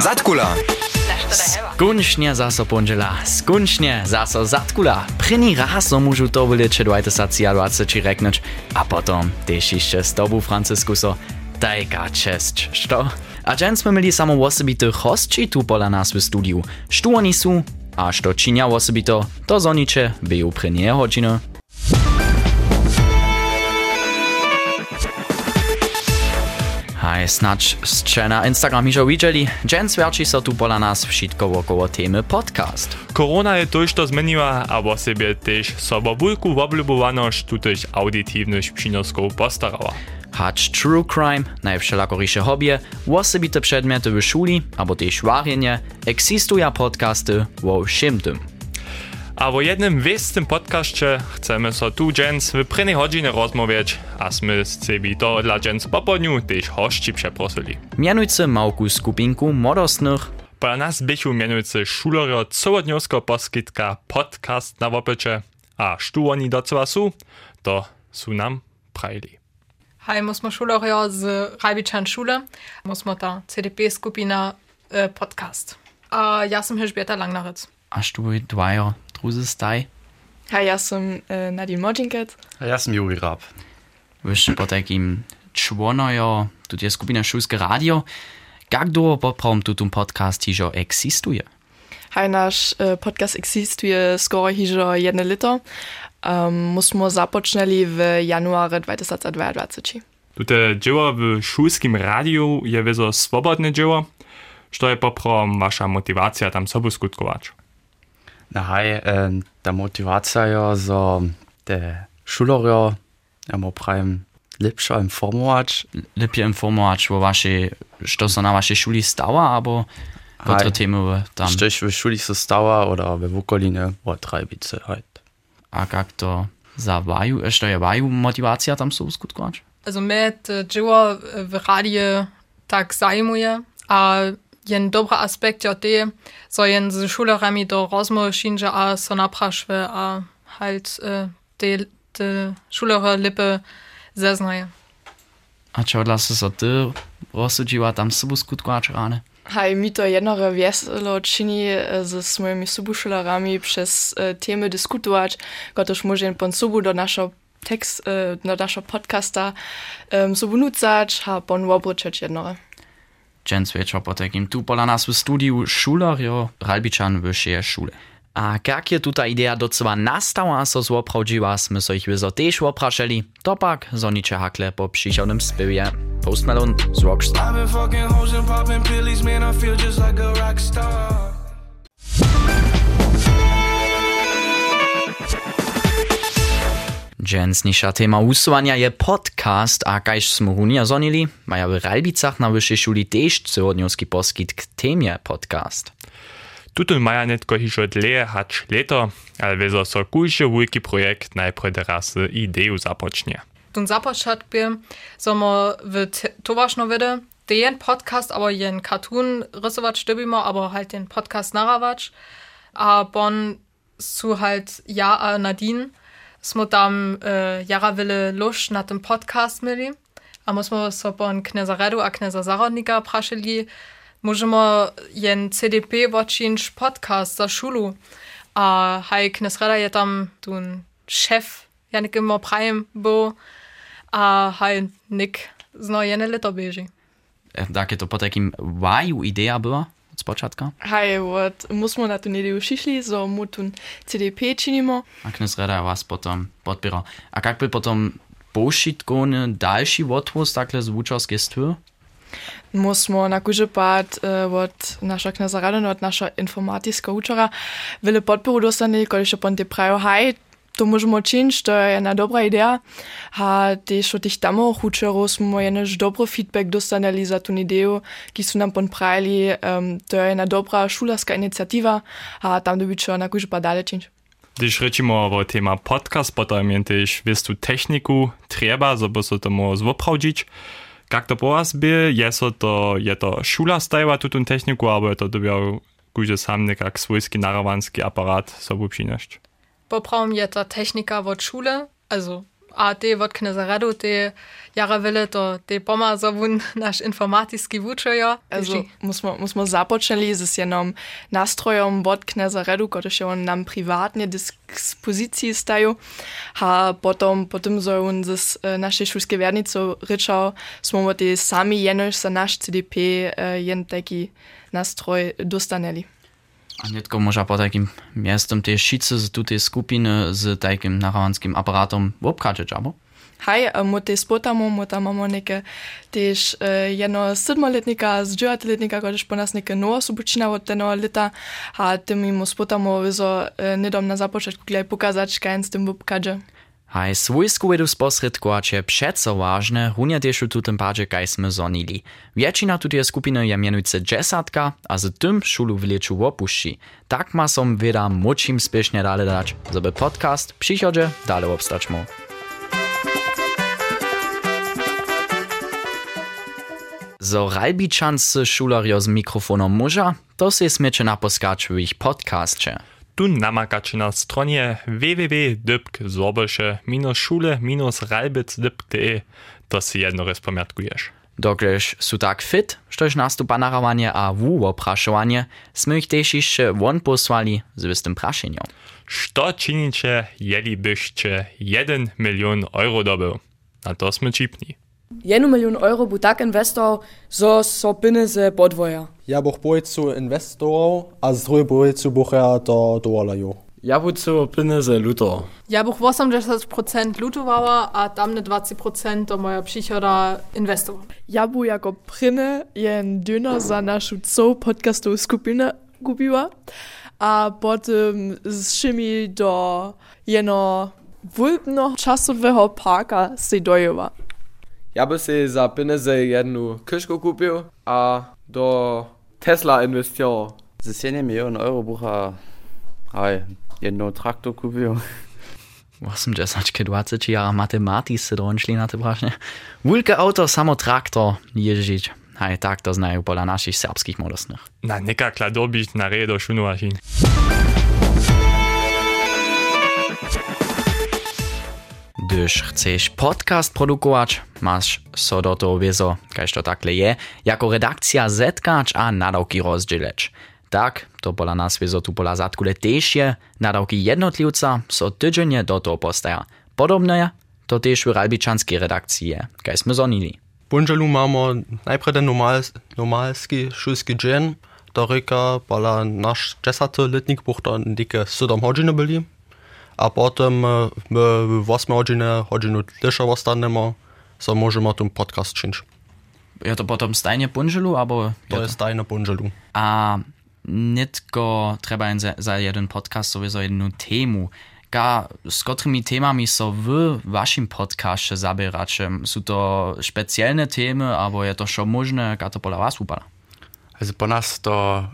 Zatkula. Skunčne zaso ponžela, skunčne zaso zatkula. První raz som môžu to byli 2020 či reknúť a potom tiež ešte s tobou, Franciskuso, tajka čest, što? A džen sme mieli samo osobitých hostči tu pola nás v studiu. Što oni sú a što činia osobito, to zoniče byjú pre nie hodinu. Hej, snacz ste na Instagram już widzieli. Dżen swerči so tu pola nas wszystko około temy podcast. Korona je to, što zmeniła, a o sobie też sobobólku woblubowaność tutež auditywność przynosków postarała. Hać true crime, najwszelakorysze hobby, osobite przedmioty w szuli, albo też warjenie, ekzystują podcasty o všim tym. A w jednym wiestym podcaście chcemy so tu dżens w prvnej godzinie rozmawiać, a sme z ciebie to dla dżens popodniu też hości przeprosili. Mianujcy małku skupinku modostnych, Po nas bychu mianujcy szulerio całodniowsko poskitka podcast na wopycie, a sztu oni do su, to su nam prajli. Hej, my smo šulerja z Rajbičan šule, my smo ta CDP skupina e, podcast. A ja sam Hilžbieta Langnarec. aż tu dwajo druzy staj. Hej, ja sam e, Nadine Modzinket. Ja sam Juri Rab. Wyż po takim członojo, tu jest skupina Szulskie Radio. Jak długo poprom tu ten podcast hižo eksistuje? Hej, nasz podcast existuje skoro hižo jedne lito. Um, musmo započneli w januarze 2022. Tute dzieło w szulskim radiu je wieso swobodne dzieło, što je poprom wasza motywacja tam sobu skutkować. Nahaj, eh, ta motivacija za te šularja, imamo pravim, lepša informovač. Lepje informovač v vaši, što se na vaši šoli stava, abo potre teme tam? Što v šoli se stava, oda v okoline, od Trajbice, hajt. A kak to za vaju, što je vaju motivacija tam so skutkovač? Also, med dživo v radiju tak zajmuje, a ein dobry aspekt od tej, so jen z szulerami do rozmowy szynże, a so napraszwy, a halt te, te szulery lipy der A čo odlasu so ty rozsudžiła tam subu skutkovač ráne? Hej, mi to jednore veselo čini z svojimi subušularami přes teme diskutovač, gotož môžem pon subu do našo tekst, do našo podcasta um, subu nucač, ha pon wobročeč jednore. Jens wieczor po takim tu pola nas w studiu szulerjo Ralbiczan wyższej szule. A jak je tuta idea docela nastała, so złoprawdziła, sme so ich wyzo też opraszeli, to pak zonicze hakle po przyjścionym spywie. Post Malone z Rockstar. Dżensnisza tema usuwania je podcast, a kajż smo runia zonili, maja w Ralbicach na wyższej szuli też całodniowski poskit k temie podcast. Tutun maja netko hižo dlje hač leto, ale wieso so kujše wielki projekt najprej teraz ideju zapocznie. Tun započat bi, so mo w towarzno wede, den Podcast, aber jen Cartoon rysować stybimo, aber halt den Podcast narawać. A bon su halt ja a Nadine, smo tam äh, jara wille lusch na tym podcast mieli. A musmo so bon kneza Redu a kneza Zarodnika praszeli, możemy jen CDP watchinć podcast za szulu. A haj knez Reda je tam tun szef, janik immer prajem bo, a haj nik zno jene lito bieži. Tak je to po takim waju idea była od początka? Hej, od musmo na tu nedelu šišli, so mu tu CDP činimo. A knes Reda was potom podpierał. A jak by potom pošitkovny další odvoz takhle z wuczowskiej stwy? Musmo na kuže pad uh, od naša kneza Radona, od naša informatiska učara, vele podporu dostane, ko še pon te prajo, haj, to možemo činiti, to je jedna dobra ideja. A tež od tih tamo učerov smo jenež dobro feedback dostaneli za tu ideju, ki so nam pon pravili, um, to je jedna dobra šularska inicijativa, a tam dobičo na kuže pad dalje činiti. Když rečimo o tema podcast, potom je też wistu techniku trzeba, żeby so tomu. Jak to po was by, je so to, je to szula stajła tutun techniku, albo je to dobiał kuže sam nekak swojski narawanski aparat sobu przynieść. popravom je ta technika od šule, also a te od knezaradu, te jara vele, to te poma zovun naš informatijski vučejo. Also, musmo, musmo započeli z jenom nastrojom od knezaradu, kot še on nam privatne dispoziciji staju, a potom, potem so on z uh, naše šulske vernico rečal, smo mu te sami jenoš za naš CDP uh, äh, jen taki nastroj dostaneli. netko moža po takim miestom tej šice z tutej skupiny z takim naravanským aparátom obchádzať, alebo? Hej, e, mu te spotamo, mu tam imamo neke tež eh, eno sedmoletnika, z devetletnika, kot je po nas neke nova sobočina od tega leta, a temi mu spotamo, vezo eh, nedom na započetku, gledaj pokazati, kaj en s tem obkaže. Haj svojsku vedu sposredkovač je přeco vážne, hunja tiež tu tym padzie kaj sme zonili. Většina tutie skupiny je mienujúce džesatka a z tym šulu v lieču opuší. Tak ma som veda močím spiešne dále dať, zobe podcast přichodže dále obstać mo. Zo ralbičance šularjo z mikrofonom muža, to se smieče naposkać w ich podcastče. Tu namakacie na stronie www.zorbelsze-szule-ralbic.de to si jedno raz pamiatkujesz. Doklež su tak fit, štož nastupa a wú oprašovanie, sme ich tež ešte von posłali z wystym prašenjom. Što činicie, jeli byście 1 milion euro dobył? Na to sme čipni. Jednu milijon euro bo tak investor, so so peneze podvoja. Ja boh bojicu investorov, a z druge bojicu boh ja to dolajo. Ja bojicu peneze luto. Ja boh 80% lutovava, a tamne 20% do moja přichoda investor. Ja bo jako prine jen döner za našu co podcastovú skupinu gubiła, a potem z szymi do jeno wulpno czasowego parka Sedojowa. Ja by si za peníze jednu kyšku kúpil a do Tesla investoval. Ze 7 milión eur bucha aj jednu traktor kúpil. 80 20 jara matematice došli na te vražne. Vulke auto, samo traktor, ježič. Aj tak to znajú podľa našich serbských modosných. Na nekakla dobiť na riedo šunuvašin. Když chceš podcast produkovať, masz so do toho wieso, kaž to takle je, jako redakcja zetkać a nadawki rozdzieleć. Tak, to pola nas wieso tu pola zatkule też je, nadawki jednotliwca so tydziennie do toho postaja. Podobne to też w ralbiczanskiej redakcji je, kaj sme zonili. Bunželu mamy najpierw ten normal, normalski szulski dzień, do ryka, pola nasz 10 letnik buch to dike 7 godziny byli, a potem e, my w 8 godziny, godzinu ostanemy, so możemy ten podcast czynić. Je to potom stajnie punželu, abo To je jest tajne bunželu. A nitko treba jen za, jeden podcast sowieso jednu temu. Ga, z którymi temami so w waszym podcastie zabieracie? Są to specjalne temy, albo je to šo możne, ga to pola was upada? Also po nas to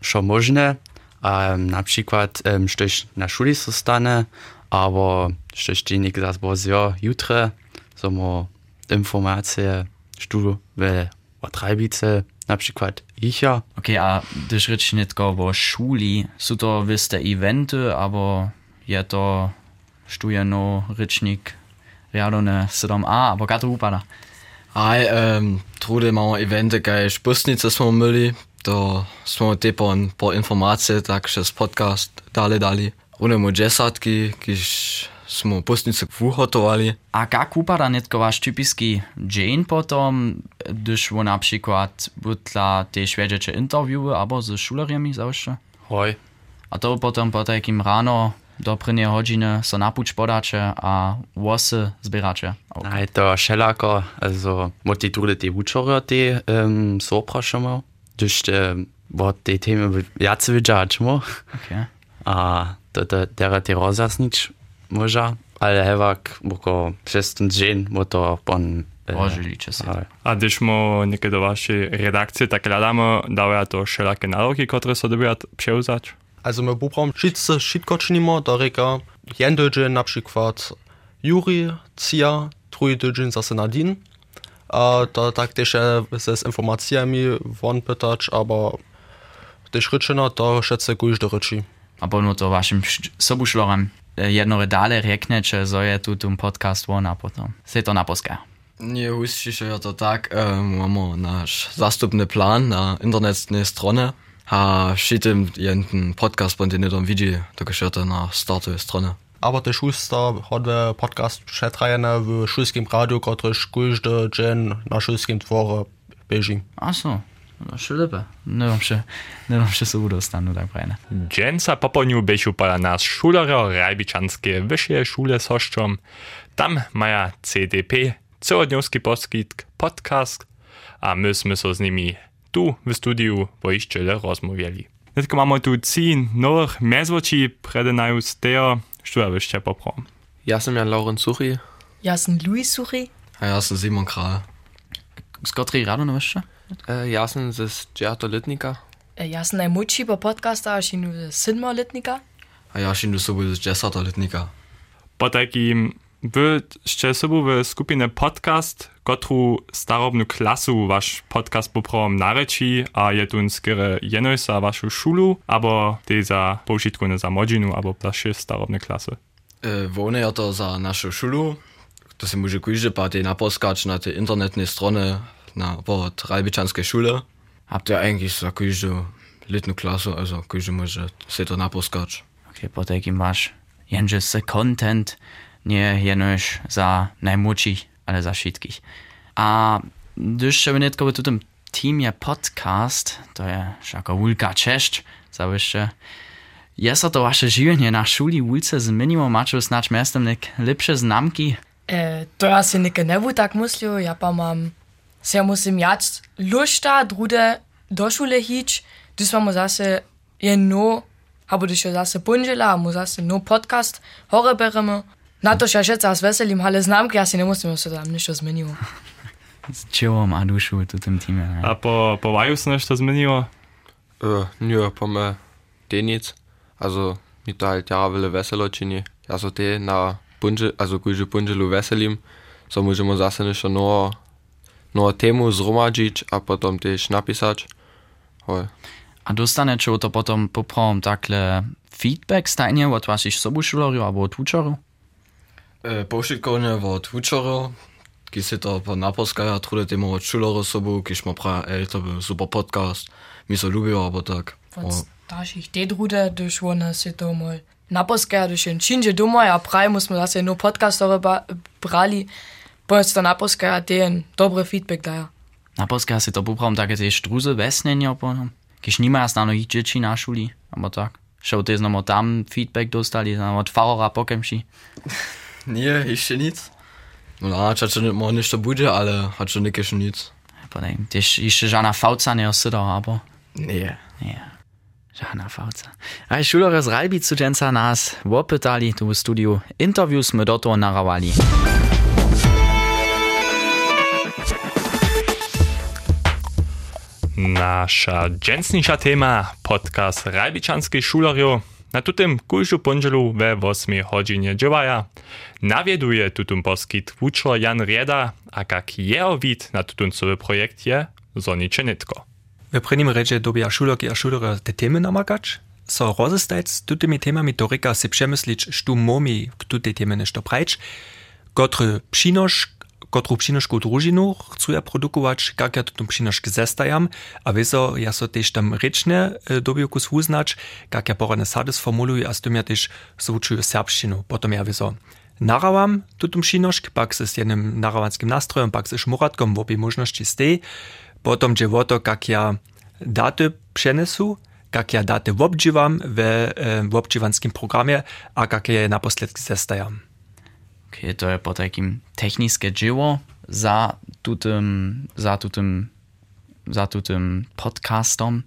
schon możne, um, na przykład um, sztoś na szuli zostane, aber sztoś dziennik ja jutre, so mo informacije študu vele od Rajbice, na przykład Jicha. Okay, a gdyż rycz nie tylko o szuli, są to wyste eventy, albo je to štujeno rycznik riadone 7a, albo kato upada. Aj, um, dass mało eventy, kaj szpustnice smo myli, to smo typo po informacje, także z podcast dalej, dalej. Runemo dziesiątki, kiż smo pustnice vuhotovali. A jak upada nitko wasz typiski dzień potom, gdyż wo na przykład butla te szwedziecze interviewy, albo ze szuleriami zawsze? Hoj. A to potom po takim rano do prvnej hodiny so napuč podače a włosy zbieracze. Aj to šelako, also mo te trude te učorja te um, so oprašamo, gdyż te bo te temy jacy wydrzać mo, Okay. a to te dera te rozjasnić może, ale hewak, bo przez ten dzień, bo to pon... e, Rožiliče se. aj. A když mu niekedy do waszej redakcji tak hľadáme, dávajú to všelaké nároky, ktoré sa dobijú przeuzać? Also my buchom wszyscy wszystko czynimy, do ryka. Jeden tydzień na przykład Juri, Cia, drugi tydzień zase Nadine. A to tak też z informacjami won pytać, aber też ryczeno to szece każdy ryczy. або то вашим собушлорам jednoredale riekne, že je tu ten podcast von a potom se to naposká. Nie, hustší, že je to tak, e, um, máme náš zastupný plán na internetnej strone a šitem jeden podcast po internetom vidí, takže je to na startovej strone. Arbate Schuster hodne podcast przetrajene w szulskim radiu, który każdy dzień na szulskim tworze bieży. A so še lepe, ne bom še, ne bom še se udal stanu tak fajne. Dženca poponju bešu pa nas šularjo Rajbičanske vyššie šule soščom. Tam maja CDP, celodňovský poskytk, podcast a my sme so s nimi tu v studiu pojiščele rozmówieli. Netko mamy tu cín nových mezvočí predenajú z teho, što ja vyšte poprom. Ja som Jan Lauren Suchy. Ja som Louis Suchy. A ja som Simon Kral. Z ktorej rado na? Ja sam ze Dżerto Litnika. Ja sam najmłodszy po podcasta, a się synmo letnika. A ja się sobie z Jessata Litnika. Po takim wy jeszcze sobie w skupinę podcast, kotru starobnu klasu wasz podcast poprom nareči a je tu skere jenoj za vašu šulu, abo te za použitku za modžinu, abo za še starobne klasy. E, Wone ja to za naszą szulu. To się może kujże party naposkać na tej internetnej stronie na Wort Rajbiczanskiej Schule. Habt ihr eigentlich za kujże letną klasę, also kujże może się to naposkać. Okay, po takim masz jenże content, nie jenoś za najmłodszych, ale za wszystkich. A gdyż się nie tylko w tym teamie podcast, to jest jaka wielka cześć, za wyższe. Jest to wasze życie na szuli ulicy zmieniło, macie znać miastem lepsze znamki? E, to ja si neke ne bu tak mislil, ja pa mam, musím jetzt Lust lusta drude do šule hić, dysvamo zase je no, abo du jo zase punžela, amo zase no podcast, hore bereme. Na to še šeca s veselim, ale znamke, ja si ne musím se tam nič zmenilo. S čilom a dušu v tem týme. Ne? A po, po vaju se nešto zmenilo? Uh, njo, po me tenic, also mi to halt ja vele veselo čini. Ja so te na punže, also kuže punželu veselim, so možemo zase nešto novo novo temu zromadžić, a potom też napisać. Hoj. A dostanecie to potom poprom takle feedback stajnie od waszych sobuszulorów albo od uczorów? E, Pošitkovne od učorov, ki se to pa naposkaja, trude temu od šulorov sobu, ki smo pravi, ej, to bi super podcast, mi so ljubijo, abo tak. Od starších te drude, gdyż one si to moj naposkaja, gdyż jen činže domoj, a praj musimy zase no podcastore ba- brali, Powiedz napolska tiež dobrý feedback daja. Napolska si to poprom také tiež struze vesnenia potom. Keď nemá stáno jičeči na šuli, alebo tak. Šo tiež nomo tam feedback dostali, no od farora pokemši. Nie, ešte nic. No na, čas čo mo nešto bude, ale hat čo nekešo nic. Pa ne, tiež ešte žana fauca neosedal, alebo? Nie. Nie. Żadna fałca. A szulory z Rajbi Cudzienca nas łopytali tu w studiu. Interviews my do to narawali. Nasza dżęsniejsza tema, podcast Rajbiczanskiej Szulerio, na tutym kujżu pądżelu we 8 godzinie dziewaja. Nawieduje tutym poskit wuczor Jan Rieda, a jak jeho wid na tutym cały projekt je, zonicze nitko. W prvním reče dobia šuloky a šulere te temy namakać, so rozestajc tutymi temami to reka si przemyslić, štu momi k tutej temy nešto prajč, kotry przynosz, kotru przynoszku družinu chcú ja produkować, jak ja tutą przynoszkę zestajam, a wieso ja so też tam rečne dobiokus uznać, jak ja porane sady sformuluję, a z tym ja też zwučuję serbszczynu. Potom ja wieso narawam tutą przynoszkę, pak z jednym narawanskim nastrojem, pak z szmuratkom, w obie możności z tej, Potom je o to, jak ja daty przenesu, jak ja daty w, w obdziwanskim programie, a jak ja je naposled zestajam. Okay, to je po takim techniskie dzieło za tutym, za tutym, za tutym podcastom.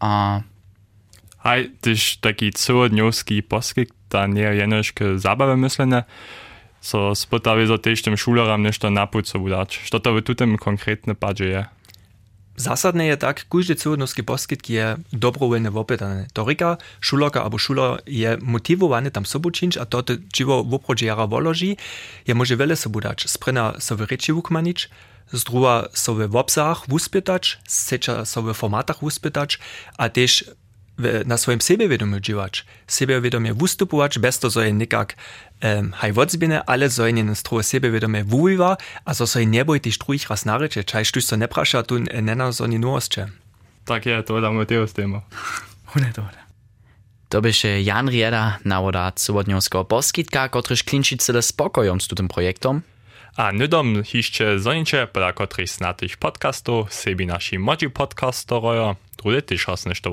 A Haj, tyś taki całodniowski poskik, ta nie jenoś k zabawy myślene, so spotawi za też tym szulerom nešto napuco udać. Što to w tutym konkretne padzie je? Zásadné je tak, každý celohodnostný poskyt je dobrovoľne vopetané. To říká, šuloka alebo šulo je motivovaný tam sobučinč a toto čivo voprodže jara voloží, je môže veľa sobudač. Sprena so v reči vukmanič, zdruha so v obsahách uspytač, seča so v formatách uspytač a tiež na swoim sebevědomí džiwać, sebevědomie wustupować, bez to, że je nikak um, haj wodzbine, ale że je nie stroje sebevědomie wuviva, a so je neboj tyž druhých raz nareče, čaj štuž so nepraša, tu nena so ni nuosče. Tak je, to dám Mateus téma. Hune to. To byše Jan Rieda, nawoda cywodniowskiego poskitka, kotryż klinczycyle spokojom z tym projektom. A nudom hišće zoniče, pola kotrych snatych podcastów, sebi naši modzi podcastorojo, drudy tyž raz nešto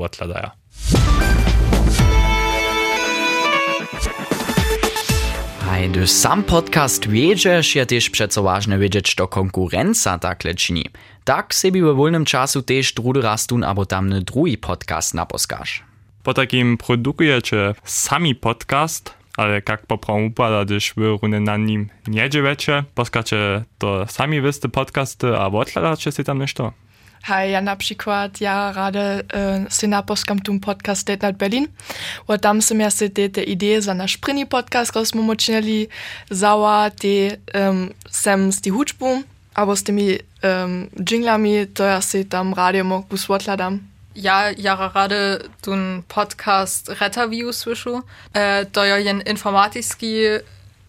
gdy sam podcast wiedziesz, je też przeco ważne wiedzieć, to konkurencja tak czyni. Tak sebi we wolnym czasu też drudy raz tun, abo tamny drugi podcast naposkasz. Po takim produkujecie sami podcast, ale jak poprawą upada, gdyż wy runę na nim nie dziewiecie, poskacie to sami wysty podcasty, a odkladacie się tam nešto? Hai, ja napsikuat, ja rade äh, sena poskamtum podcast Date Night Berlin. Ua tam sem jaz se te te ideje za naš prvi podcast, ko smo močnili, zawa te um, sem s ti hučbu, abo s temi um, džinglami, to jaz se tam radio mog posvotladam. ja, Jahre gerade den Podcast Retterview słyшу. E, to ja jen informatycki e,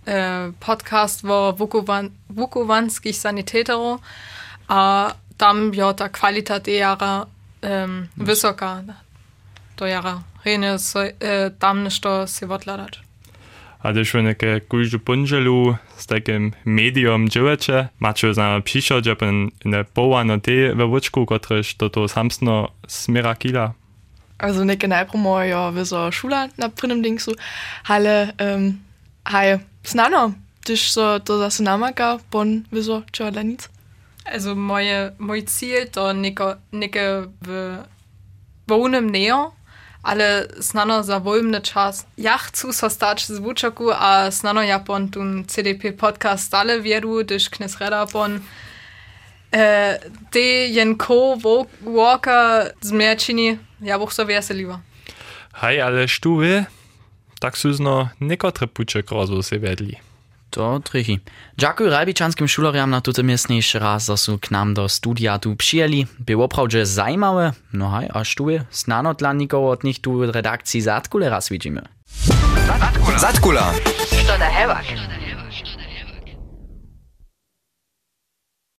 äh, podcast war Vukovanski Sanitätero. A tam jota kvalitata jara um, visoka. To jara rene so, e, tam nešto si odgledati. A když vy nějaké kůžu ponželu s takým médium dělače, máte znamená píšo, že pen nepováno ty ve vočku, kteréž toto samsno směra kýla. Also nicht genau promo, ja, wie so Schule nach drinnen Ding so. Halle, ähm, hi, snano, dich so, das ist Namaka, bon, wie so, tschau, da nichts also moje, moj cilj to neko, neke v volnem nejo, ale snano za volmne čas. Ja chcú sa stať zvučaku a snano ja pon tun CDP podcast stále vieru, když knes reda pon e, ty jen ko walka zmierčini, ja buch so veseliva. Hej, ale štuve, tak sú zno nekotre puček rozvose vedli. To trichy. Dziękuję rajbiczanskim szulariam na tutem jeszcze raz, że są k nam do studia tu przyjęli. Było prawdzie zajmawe, no hej, aż tu znano dla nikogo od nich tu w redakcji Zatkule raz widzimy. Zatkula. Da hevaš?